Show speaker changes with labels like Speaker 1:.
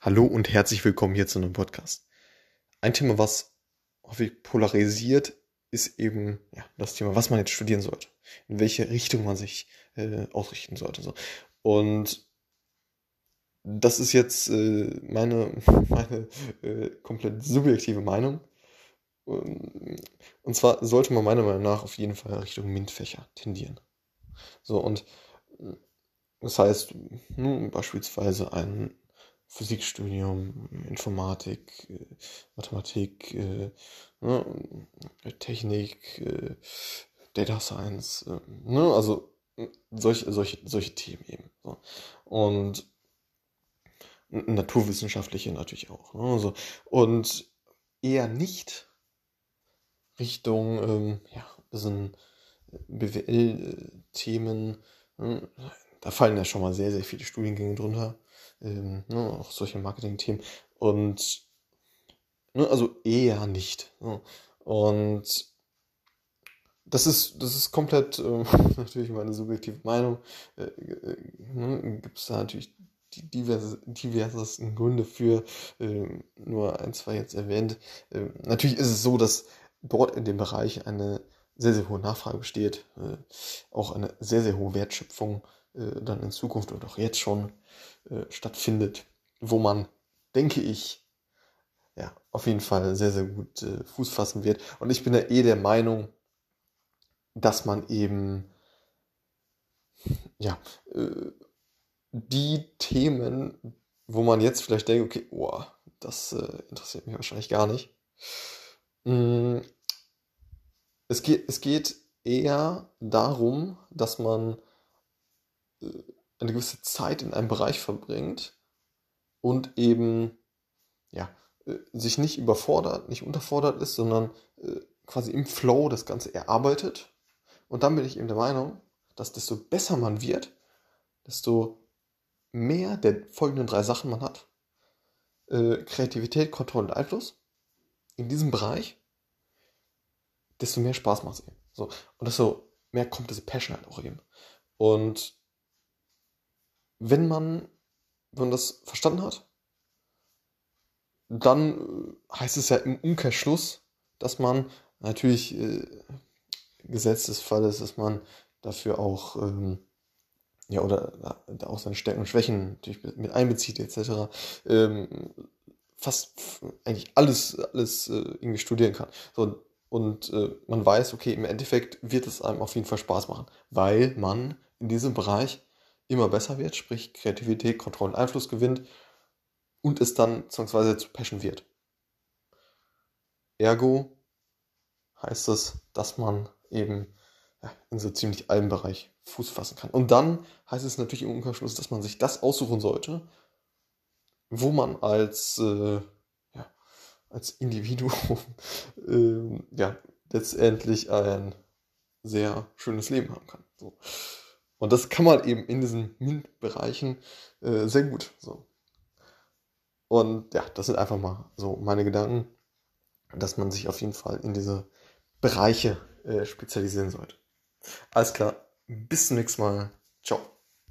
Speaker 1: Hallo und herzlich willkommen hier zu einem Podcast. Ein Thema, was häufig polarisiert, ist eben ja, das Thema, was man jetzt studieren sollte, in welche Richtung man sich äh, ausrichten sollte. So. Und das ist jetzt äh, meine, meine äh, komplett subjektive Meinung. Und zwar sollte man meiner Meinung nach auf jeden Fall Richtung MINT-Fächer tendieren. So, und das heißt, nun, beispielsweise ein Physikstudium, Informatik, äh, Mathematik, äh, ne, Technik, äh, Data Science, ne, also solche, solche, solche Themen eben. So. Und naturwissenschaftliche natürlich auch. Ne, also, und eher nicht Richtung, ähm, ja, bisschen BWL-Themen. Ne, da fallen ja schon mal sehr, sehr viele Studiengänge drunter ähm, ne, auch solche Marketing-Themen. Und ne, also eher nicht. Ne? Und das ist, das ist komplett äh, natürlich meine subjektive Meinung. Äh, äh, ne, Gibt es da natürlich die diverse, diversesten Gründe für, äh, nur ein, zwei jetzt erwähnt. Äh, natürlich ist es so, dass dort in dem Bereich eine sehr, sehr hohe Nachfrage besteht, äh, auch eine sehr, sehr hohe Wertschöpfung äh, dann in Zukunft und auch jetzt schon äh, stattfindet, wo man, denke ich, ja, auf jeden Fall sehr, sehr gut äh, Fuß fassen wird. Und ich bin ja eh der Meinung, dass man eben, ja, äh, die Themen, wo man jetzt vielleicht denkt, okay, oh, das äh, interessiert mich wahrscheinlich gar nicht. Mm, es, geht, es geht eher darum, dass man eine gewisse Zeit in einem Bereich verbringt und eben ja, äh, sich nicht überfordert, nicht unterfordert ist, sondern äh, quasi im Flow das Ganze erarbeitet. Und dann bin ich eben der Meinung, dass desto besser man wird, desto mehr der folgenden drei Sachen man hat. Äh, Kreativität, Kontrolle und Einfluss in diesem Bereich, desto mehr Spaß macht es eben. So. Und desto mehr kommt diese Passion halt auch eben. Und wenn man, wenn man das verstanden hat, dann äh, heißt es ja im Umkehrschluss, dass man natürlich äh, Gesetz des Falles, dass man dafür auch ähm, ja oder äh, auch seine Stärken und Schwächen natürlich mit einbezieht etc. Ähm, fast eigentlich alles alles äh, irgendwie studieren kann. So, und äh, man weiß, okay, im Endeffekt wird es einem auf jeden Fall Spaß machen, weil man in diesem Bereich immer besser wird, sprich Kreativität, Kontrolle und Einfluss gewinnt und es dann zwangsweise zu Passion wird. Ergo heißt es, dass man eben in so ziemlich allem Bereich Fuß fassen kann. Und dann heißt es natürlich im Umkehrschluss, dass man sich das aussuchen sollte, wo man als, äh, ja, als Individuum äh, ja, letztendlich ein sehr schönes Leben haben kann. So. Und das kann man eben in diesen MINT-Bereichen äh, sehr gut. So. Und ja, das sind einfach mal so meine Gedanken, dass man sich auf jeden Fall in diese Bereiche äh, spezialisieren sollte. Alles klar, bis zum nächsten Mal. Ciao.